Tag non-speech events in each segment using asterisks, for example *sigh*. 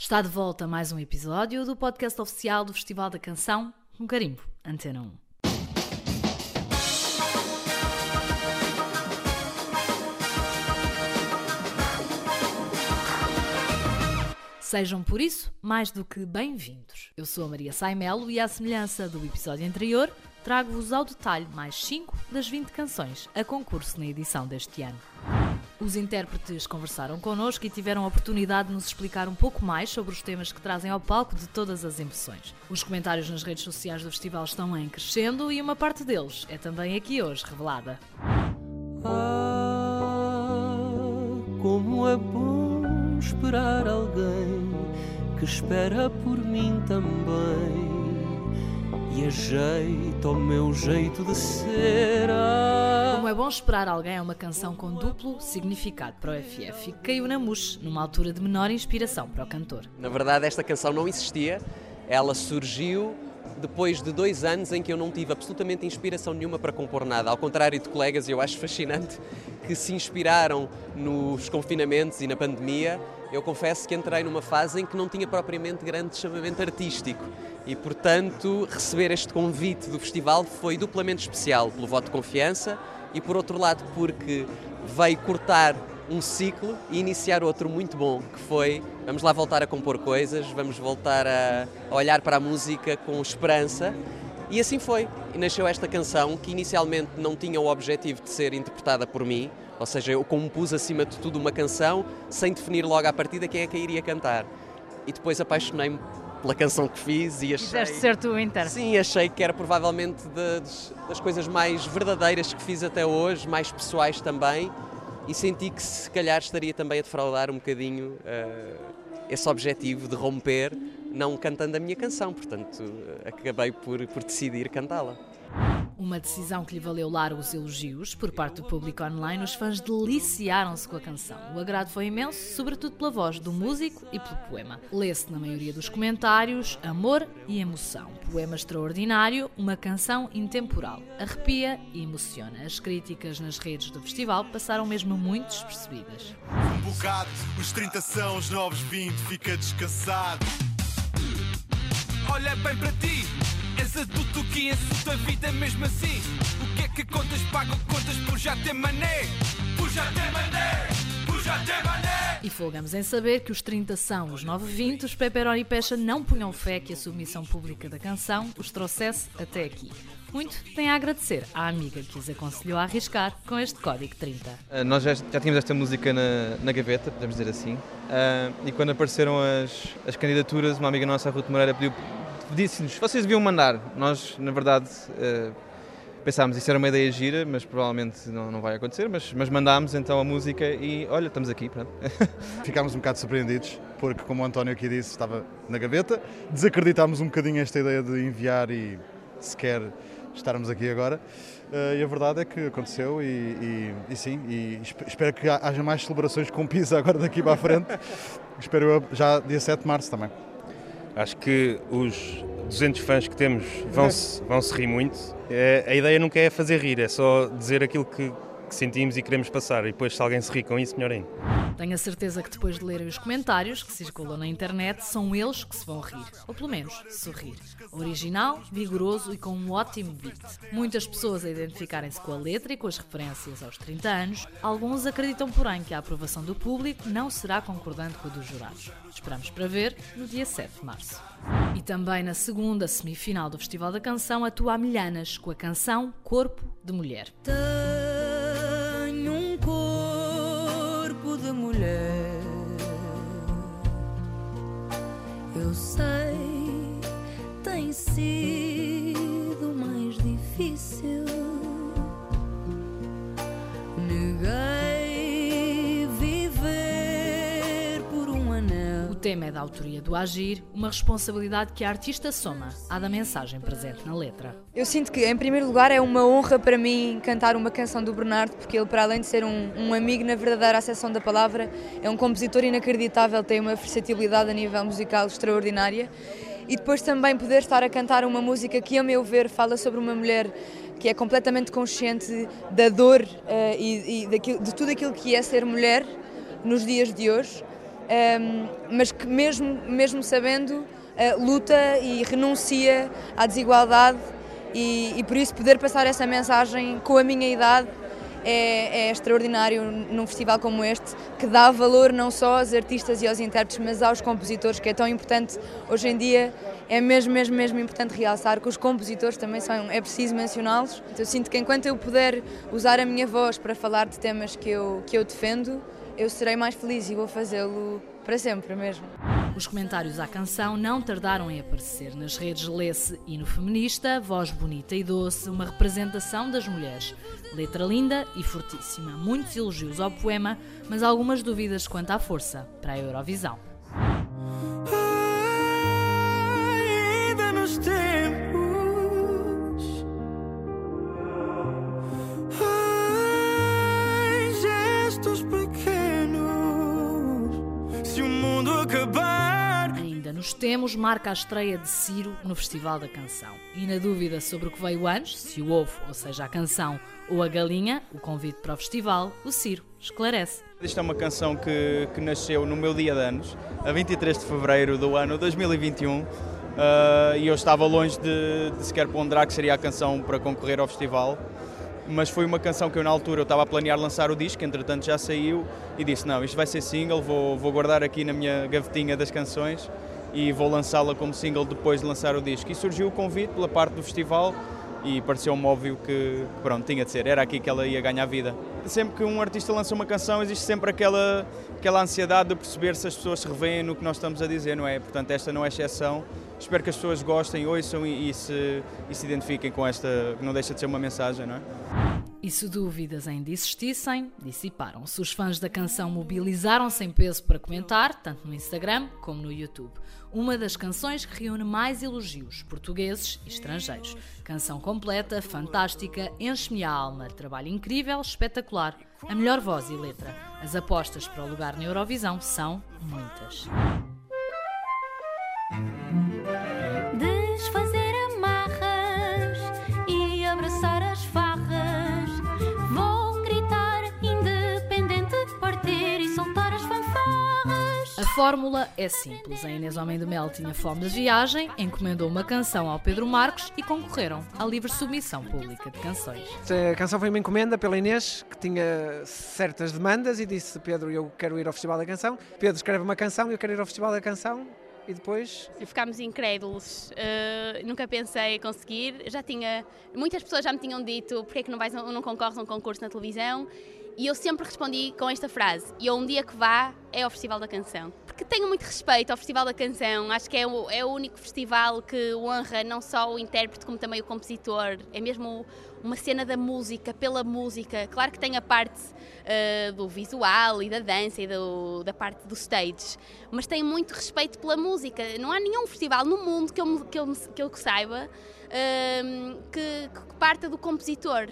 Está de volta mais um episódio do podcast oficial do Festival da Canção, um carimbo, Antena 1. Sejam por isso mais do que bem-vindos. Eu sou a Maria Saimelo e, à semelhança do episódio anterior, trago-vos ao detalhe mais 5 das 20 canções a concurso na edição deste ano. Os intérpretes conversaram connosco e tiveram a oportunidade de nos explicar um pouco mais sobre os temas que trazem ao palco de todas as emoções. Os comentários nas redes sociais do festival estão em crescendo e uma parte deles é também aqui hoje revelada. Ah, como é bom esperar alguém que espera por mim também e ajeita o meu jeito de ser. Ah, Como é bom esperar alguém é uma canção com duplo significado para o FF e caiu na mousse numa altura de menor inspiração para o cantor. Na verdade, esta canção não existia, ela surgiu depois de dois anos em que eu não tive absolutamente inspiração nenhuma para compor nada. Ao contrário de colegas, eu acho fascinante que se inspiraram nos confinamentos e na pandemia. Eu confesso que entrei numa fase em que não tinha propriamente grande chamamento artístico e, portanto, receber este convite do festival foi duplamente especial pelo voto de confiança e, por outro lado, porque veio cortar um ciclo e iniciar outro muito bom, que foi vamos lá voltar a compor coisas, vamos voltar a olhar para a música com esperança. E assim foi. E nasceu esta canção que inicialmente não tinha o objetivo de ser interpretada por mim, ou seja, eu compus acima de tudo uma canção sem definir logo à partida quem é que a iria cantar. E depois apaixonei-me pela canção que fiz e achei. Quiseste ser tu intérprete. Sim, achei que era provavelmente das, das coisas mais verdadeiras que fiz até hoje, mais pessoais também, e senti que se calhar estaria também a defraudar um bocadinho eh, esse objetivo de romper, não cantando a minha canção, portanto eh, acabei por, por decidir cantá-la. Uma decisão que lhe valeu largos elogios por parte do público online. Os fãs deliciaram-se com a canção. O agrado foi imenso, sobretudo pela voz do músico e pelo poema. Lê-se na maioria dos comentários amor e emoção. Poema extraordinário, uma canção intemporal. Arrepia e emociona. As críticas nas redes do festival passaram mesmo muito despercebidas. Um bocado, os 30 são os novos 20, fica descansado. Olha bem para ti, ensinta a vida mesmo assim. O que é que contas? Pagam contas por já ter mané, por já ter mané, por já ter mané. E folgamos em saber que os 30 são os 920, os Pepperoni e Pecha não punham fé que a submissão pública da canção os trouxesse até aqui. Muito tem a agradecer à amiga que os aconselhou a arriscar com este código 30. Uh, Nós já, já tínhamos esta música na, na gaveta, podemos dizer assim, Uh, e quando apareceram as, as candidaturas, uma amiga nossa, a Ruth Moreira, pediu, disse-nos, vocês deviam mandar. Nós, na verdade, uh, pensámos, isso era uma ideia gira, mas provavelmente não, não vai acontecer, mas, mas mandámos então a música e olha, estamos aqui, pronto. *laughs* Ficámos um bocado surpreendidos, porque, como o António aqui disse, estava na gaveta. Desacreditámos um bocadinho esta ideia de enviar e sequer estarmos aqui agora. Eh, e a verdade é que aconteceu e, e- e sim, e esp- espero que ha- haja mais celebrações com pizza agora daqui para a frente. *laughs* espero eu já dia 7 de março também. Acho que os 200 fãs que temos vão se, vão -se rir muito. É, a ideia nunca é fazer rir, é só dizer aquilo que, que sentimos e queremos passar. E depois, se alguém se ri com isso, melhor ainda. Tenho a certeza que depois de lerem os comentários que circulam na internet, são eles que se vão rir, ou pelo menos sorrir. Original, vigoroso e com um ótimo beat. Muitas pessoas a identificarem-se com a letra e com as referências aos 30 anos, alguns acreditam, porém, que a aprovação do público não será concordante com a dos jurados. Esperamos para ver no dia 7 de março. E também na segunda semifinal do Festival da Canção atua a Milhanas com a canção Corpo de Mulher. Tema é da autoria do Agir, uma responsabilidade que a artista soma à da mensagem presente na letra. Eu sinto que, em primeiro lugar, é uma honra para mim cantar uma canção do Bernardo, porque ele, para além de ser um, um amigo na verdadeira acessão da palavra, é um compositor inacreditável, tem uma versatilidade a nível musical extraordinária. E depois também poder estar a cantar uma música que, a meu ver, fala sobre uma mulher que é completamente consciente da dor eh, e, e daquilo- de tudo aquilo que é ser mulher nos dias de hoje. Mas que mesmo, mesmo sabendo, uh, luta e renuncia à desigualdade e, e por isso poder passar essa mensagem com a minha idade é, é, extraordinário num festival como este, que dá valor não só aos artistas e aos intérpretes, mas aos compositores, que é tão importante hoje em dia. É mesmo, mesmo, mesmo importante realçar que os compositores também são, é preciso mencioná-los. Então, eu sinto que enquanto eu puder usar a minha voz para falar de temas que eu, que eu defendo, eu serei mais feliz e vou fazê-lo para sempre mesmo. Os comentários à canção não tardaram em aparecer. Nas redes lê-se hino feminista, voz bonita e doce, uma representação das mulheres. Letra linda e fortíssima. Muitos elogios ao poema, mas algumas dúvidas quanto à força para a Eurovisão. Ainda nos temos, marca a estreia de Ciro no Festival da Canção. E na dúvida sobre o que veio antes, se o ovo, ou seja, a canção, ou a galinha, o convite para o festival, o Ciro esclarece. Isto é uma canção que, que nasceu no meu dia de anos, a 23 de fevereiro do ano 2021, uh, e eu estava longe de, de sequer ponderar que seria a canção para concorrer ao festival, mas foi uma canção que eu na altura eu estava a planear lançar o disco, entretanto já saiu, e disse, não, isto vai ser single, vou, vou guardar aqui na minha gavetinha das canções e vou lançá-la como single depois de lançar o disco. E surgiu o convite pela parte do festival, e pareceu-me óbvio que pronto, tinha de ser, era aqui que ela ia ganhar vida. Sempre que um artista lança uma canção existe sempre aquela, aquela ansiedade de perceber se as pessoas se revêem no que nós estamos a dizer, não é? Portanto, esta não é exceção. Espero que as pessoas gostem, ouçam e, e, se, e se identifiquem com esta, que não deixa de ser uma mensagem, não é? E se dúvidas ainda existissem, dissiparam-se. Os fãs da canção mobilizaram-se em peso para comentar, tanto no Instagram como no YouTube. Uma das canções que reúne mais elogios, portugueses e estrangeiros. Canção completa, fantástica, enche-me a alma, trabalho incrível, espetacular. A melhor voz e letra. As apostas para o lugar na Eurovisão são muitas. Fórmula é simples. A Inês Homem do Mel tinha fome de viagem, encomendou uma canção ao Pedro Marques e concorreram à livre submissão pública de canções. A canção foi uma encomenda pela Inês, que tinha certas demandas e disse: Pedro, eu quero ir ao Festival da Canção. Pedro escreve uma canção e eu quero ir ao Festival da Canção. E depois. E ficámos incrédulos. Uh, nunca pensei conseguir. Já tinha. Muitas pessoas já me tinham dito: porque é que não, vais, não, não concorres a um concurso na televisão? E eu sempre respondi com esta frase: e eu um dia que vá é ao Festival da Canção. Porque tenho muito respeito ao Festival da Canção, acho que é o, é o único festival que honra não só o intérprete como também o compositor. É mesmo uma cena da música, pela música. Claro que tem a parte uh, do visual e da dança e do, da parte do stage, mas tem muito respeito pela música. Não há nenhum festival no mundo que eu, que eu, que eu saiba uh, que, que parta do compositor.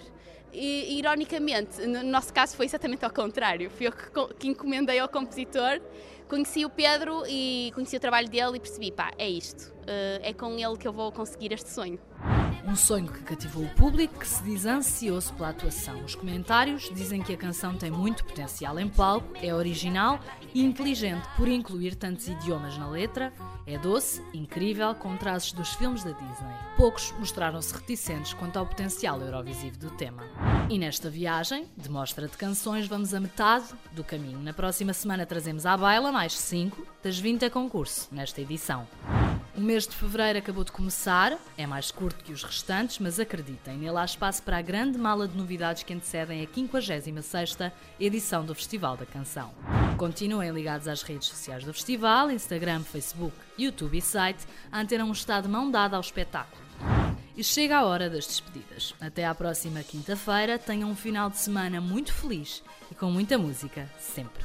E, ironicamente, no nosso caso foi exatamente ao contrário. Fui eu que, que encomendei ao compositor, conheci o Pedro e conheci o trabalho dele e percebi, pá, é isto. Uh, é com ele que eu vou conseguir este sonho. Um sonho que cativou o público que se diz ansioso pela atuação. Os comentários dizem que a canção tem muito potencial em palco, é original e inteligente por incluir tantos idiomas na letra, é doce, incrível, com traços dos filmes da Disney. Poucos mostraram-se reticentes quanto ao potencial eurovisivo do tema. E nesta viagem, de mostra de canções, vamos a metade do caminho. Na próxima semana trazemos à baila mais 5 das 20 a concurso nesta edição. O mês de fevereiro acabou de começar, é mais curto que os restantes, mas acreditem, nele há espaço para a grande mala de novidades que antecedem a 56ª edição do Festival da Canção. Continuem ligados às redes sociais do festival, Instagram, Facebook, YouTube e site, a Antena um estado de mão dada ao espetáculo. E chega a hora das despedidas. Até à próxima quinta-feira, tenham um final de semana muito feliz e com muita música, sempre.